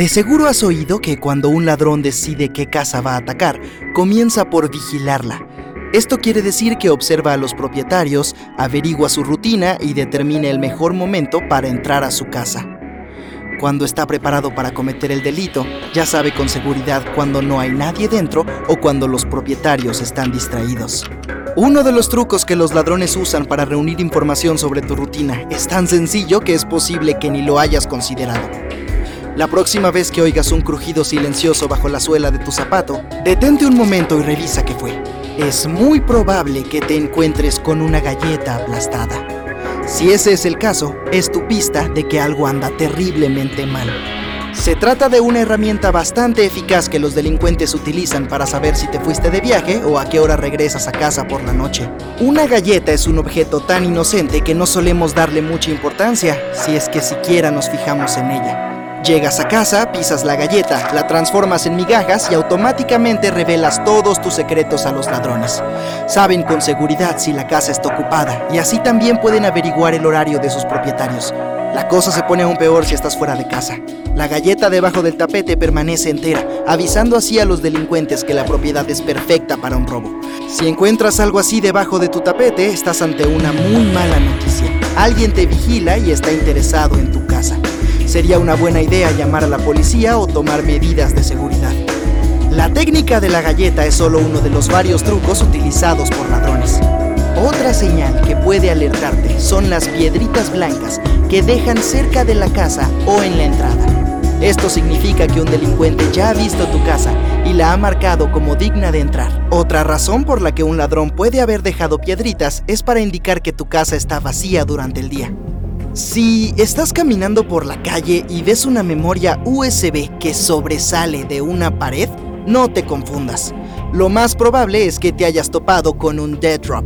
De seguro has oído que cuando un ladrón decide qué casa va a atacar, comienza por vigilarla. Esto quiere decir que observa a los propietarios, averigua su rutina y determina el mejor momento para entrar a su casa. Cuando está preparado para cometer el delito, ya sabe con seguridad cuando no hay nadie dentro o cuando los propietarios están distraídos. Uno de los trucos que los ladrones usan para reunir información sobre tu rutina es tan sencillo que es posible que ni lo hayas considerado. La próxima vez que oigas un crujido silencioso bajo la suela de tu zapato, detente un momento y revisa qué fue. Es muy probable que te encuentres con una galleta aplastada. Si ese es el caso, es tu pista de que algo anda terriblemente mal. Se trata de una herramienta bastante eficaz que los delincuentes utilizan para saber si te fuiste de viaje o a qué hora regresas a casa por la noche. Una galleta es un objeto tan inocente que no solemos darle mucha importancia, si es que siquiera nos fijamos en ella. Llegas a casa, pisas la galleta, la transformas en migajas y automáticamente revelas todos tus secretos a los ladrones. Saben con seguridad si la casa está ocupada y así también pueden averiguar el horario de sus propietarios. La cosa se pone aún peor si estás fuera de casa. La galleta debajo del tapete permanece entera, avisando así a los delincuentes que la propiedad es perfecta para un robo. Si encuentras algo así debajo de tu tapete, estás ante una muy mala noticia. Alguien te vigila y está interesado en tu casa sería una buena idea llamar a la policía o tomar medidas de seguridad. La técnica de la galleta es solo uno de los varios trucos utilizados por ladrones. Otra señal que puede alertarte son las piedritas blancas que dejan cerca de la casa o en la entrada. Esto significa que un delincuente ya ha visto tu casa y la ha marcado como digna de entrar. Otra razón por la que un ladrón puede haber dejado piedritas es para indicar que tu casa está vacía durante el día. Si estás caminando por la calle y ves una memoria USB que sobresale de una pared, no te confundas. Lo más probable es que te hayas topado con un dead drop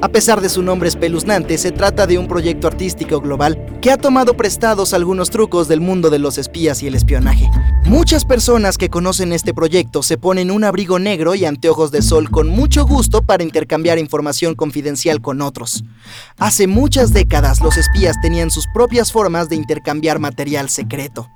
a pesar de su nombre espeluznante, se trata de un proyecto artístico global que ha tomado prestados algunos trucos del mundo de los espías y el espionaje. Muchas personas que conocen este proyecto se ponen un abrigo negro y anteojos de sol con mucho gusto para intercambiar información confidencial con otros. Hace muchas décadas los espías tenían sus propias formas de intercambiar material secreto.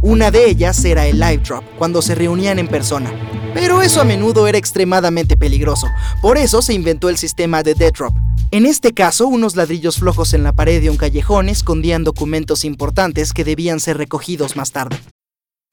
Una de ellas era el live drop, cuando se reunían en persona. Pero eso a menudo era extremadamente peligroso, por eso se inventó el sistema de Dead Drop. En este caso, unos ladrillos flojos en la pared de un callejón escondían documentos importantes que debían ser recogidos más tarde.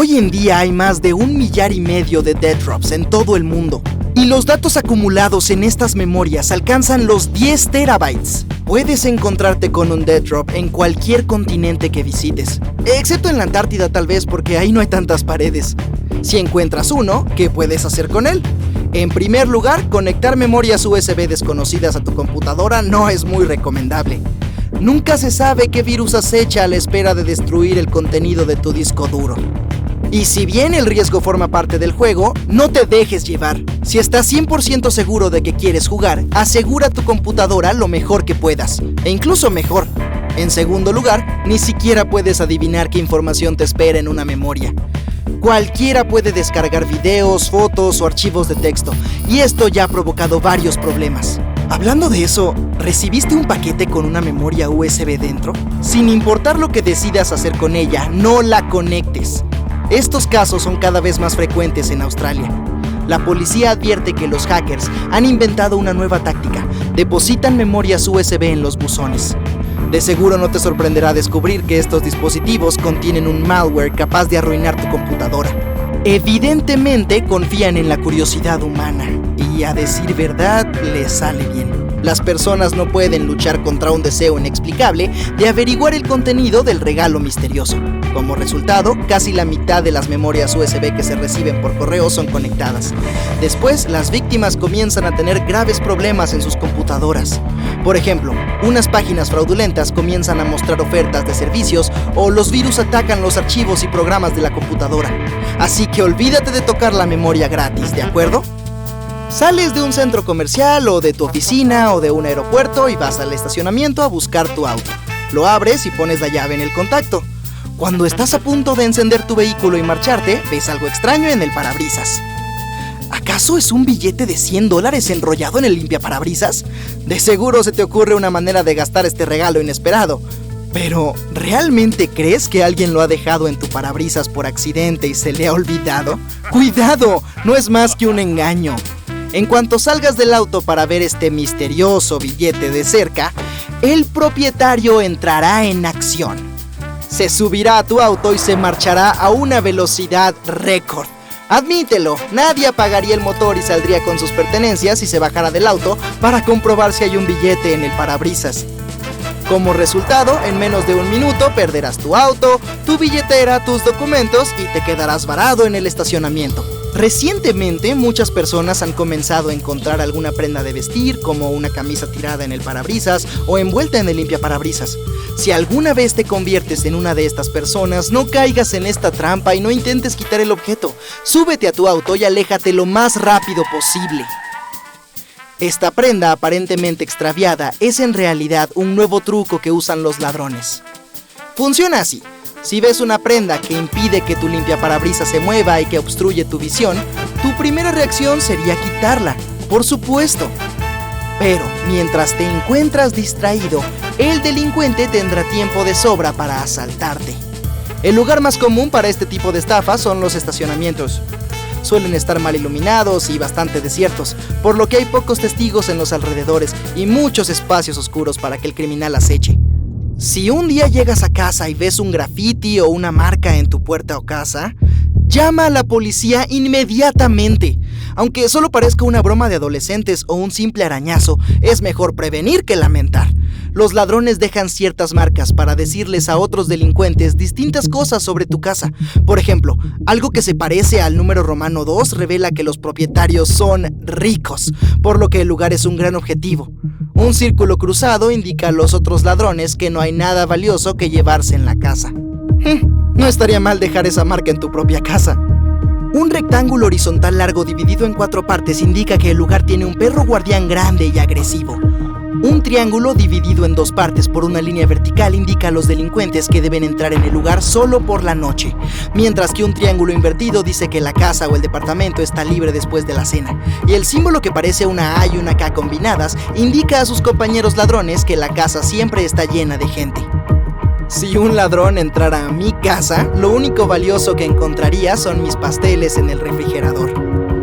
Hoy en día hay más de un millar y medio de dead drops en todo el mundo. Y los datos acumulados en estas memorias alcanzan los 10 terabytes. Puedes encontrarte con un dead drop en cualquier continente que visites, excepto en la Antártida tal vez porque ahí no hay tantas paredes. Si encuentras uno, ¿qué puedes hacer con él? En primer lugar, conectar memorias USB desconocidas a tu computadora no es muy recomendable. Nunca se sabe qué virus acecha a la espera de destruir el contenido de tu disco duro. Y si bien el riesgo forma parte del juego, no te dejes llevar. Si estás 100% seguro de que quieres jugar, asegura tu computadora lo mejor que puedas, e incluso mejor. En segundo lugar, ni siquiera puedes adivinar qué información te espera en una memoria. Cualquiera puede descargar videos, fotos o archivos de texto, y esto ya ha provocado varios problemas. Hablando de eso, ¿recibiste un paquete con una memoria USB dentro? Sin importar lo que decidas hacer con ella, no la conectes. Estos casos son cada vez más frecuentes en Australia. La policía advierte que los hackers han inventado una nueva táctica. Depositan memorias USB en los buzones. De seguro no te sorprenderá descubrir que estos dispositivos contienen un malware capaz de arruinar tu computadora. Evidentemente confían en la curiosidad humana y a decir verdad les sale bien. Las personas no pueden luchar contra un deseo inexplicable de averiguar el contenido del regalo misterioso. Como resultado, casi la mitad de las memorias USB que se reciben por correo son conectadas. Después, las víctimas comienzan a tener graves problemas en sus computadoras. Por ejemplo, unas páginas fraudulentas comienzan a mostrar ofertas de servicios o los virus atacan los archivos y programas de la computadora. Así que olvídate de tocar la memoria gratis, ¿de acuerdo? Sales de un centro comercial o de tu oficina o de un aeropuerto y vas al estacionamiento a buscar tu auto. Lo abres y pones la llave en el contacto. Cuando estás a punto de encender tu vehículo y marcharte, ves algo extraño en el parabrisas. ¿Acaso es un billete de 100 dólares enrollado en el limpiaparabrisas? De seguro se te ocurre una manera de gastar este regalo inesperado. Pero, ¿realmente crees que alguien lo ha dejado en tu parabrisas por accidente y se le ha olvidado? ¡Cuidado! No es más que un engaño. En cuanto salgas del auto para ver este misterioso billete de cerca, el propietario entrará en acción. Se subirá a tu auto y se marchará a una velocidad récord. Admítelo, nadie apagaría el motor y saldría con sus pertenencias y se bajara del auto para comprobar si hay un billete en el parabrisas. Como resultado, en menos de un minuto perderás tu auto, tu billetera, tus documentos y te quedarás varado en el estacionamiento. Recientemente muchas personas han comenzado a encontrar alguna prenda de vestir, como una camisa tirada en el parabrisas o envuelta en el limpiaparabrisas. Si alguna vez te conviertes en una de estas personas, no caigas en esta trampa y no intentes quitar el objeto. Súbete a tu auto y aléjate lo más rápido posible. Esta prenda aparentemente extraviada es en realidad un nuevo truco que usan los ladrones. Funciona así. Si ves una prenda que impide que tu limpiaparabrisas se mueva y que obstruye tu visión, tu primera reacción sería quitarla, por supuesto. Pero mientras te encuentras distraído, el delincuente tendrá tiempo de sobra para asaltarte. El lugar más común para este tipo de estafas son los estacionamientos. Suelen estar mal iluminados y bastante desiertos, por lo que hay pocos testigos en los alrededores y muchos espacios oscuros para que el criminal aceche. Si un día llegas a casa y ves un graffiti o una marca en tu puerta o casa, llama a la policía inmediatamente. Aunque solo parezca una broma de adolescentes o un simple arañazo, es mejor prevenir que lamentar. Los ladrones dejan ciertas marcas para decirles a otros delincuentes distintas cosas sobre tu casa. Por ejemplo, algo que se parece al número romano 2 revela que los propietarios son ricos, por lo que el lugar es un gran objetivo. Un círculo cruzado indica a los otros ladrones que no hay nada valioso que llevarse en la casa. Hm, no estaría mal dejar esa marca en tu propia casa. Un rectángulo horizontal largo dividido en cuatro partes indica que el lugar tiene un perro guardián grande y agresivo. Un triángulo dividido en dos partes por una línea vertical indica a los delincuentes que deben entrar en el lugar solo por la noche, mientras que un triángulo invertido dice que la casa o el departamento está libre después de la cena. Y el símbolo que parece una A y una K combinadas indica a sus compañeros ladrones que la casa siempre está llena de gente. Si un ladrón entrara a mi casa, lo único valioso que encontraría son mis pasteles en el refrigerador.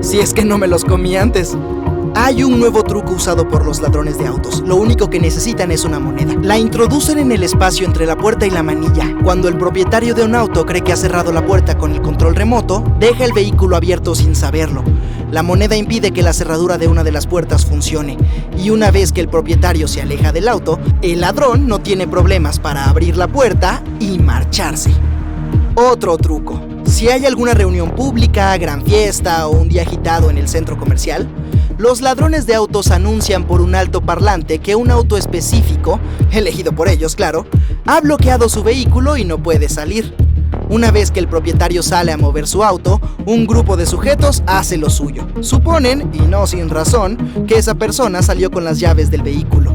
Si es que no me los comí antes. Hay un nuevo truco usado por los ladrones de autos. Lo único que necesitan es una moneda. La introducen en el espacio entre la puerta y la manilla. Cuando el propietario de un auto cree que ha cerrado la puerta con el control remoto, deja el vehículo abierto sin saberlo. La moneda impide que la cerradura de una de las puertas funcione. Y una vez que el propietario se aleja del auto, el ladrón no tiene problemas para abrir la puerta y marcharse. Otro truco. Si hay alguna reunión pública, gran fiesta o un día agitado en el centro comercial, los ladrones de autos anuncian por un alto parlante que un auto específico, elegido por ellos, claro, ha bloqueado su vehículo y no puede salir. Una vez que el propietario sale a mover su auto, un grupo de sujetos hace lo suyo. Suponen, y no sin razón, que esa persona salió con las llaves del vehículo.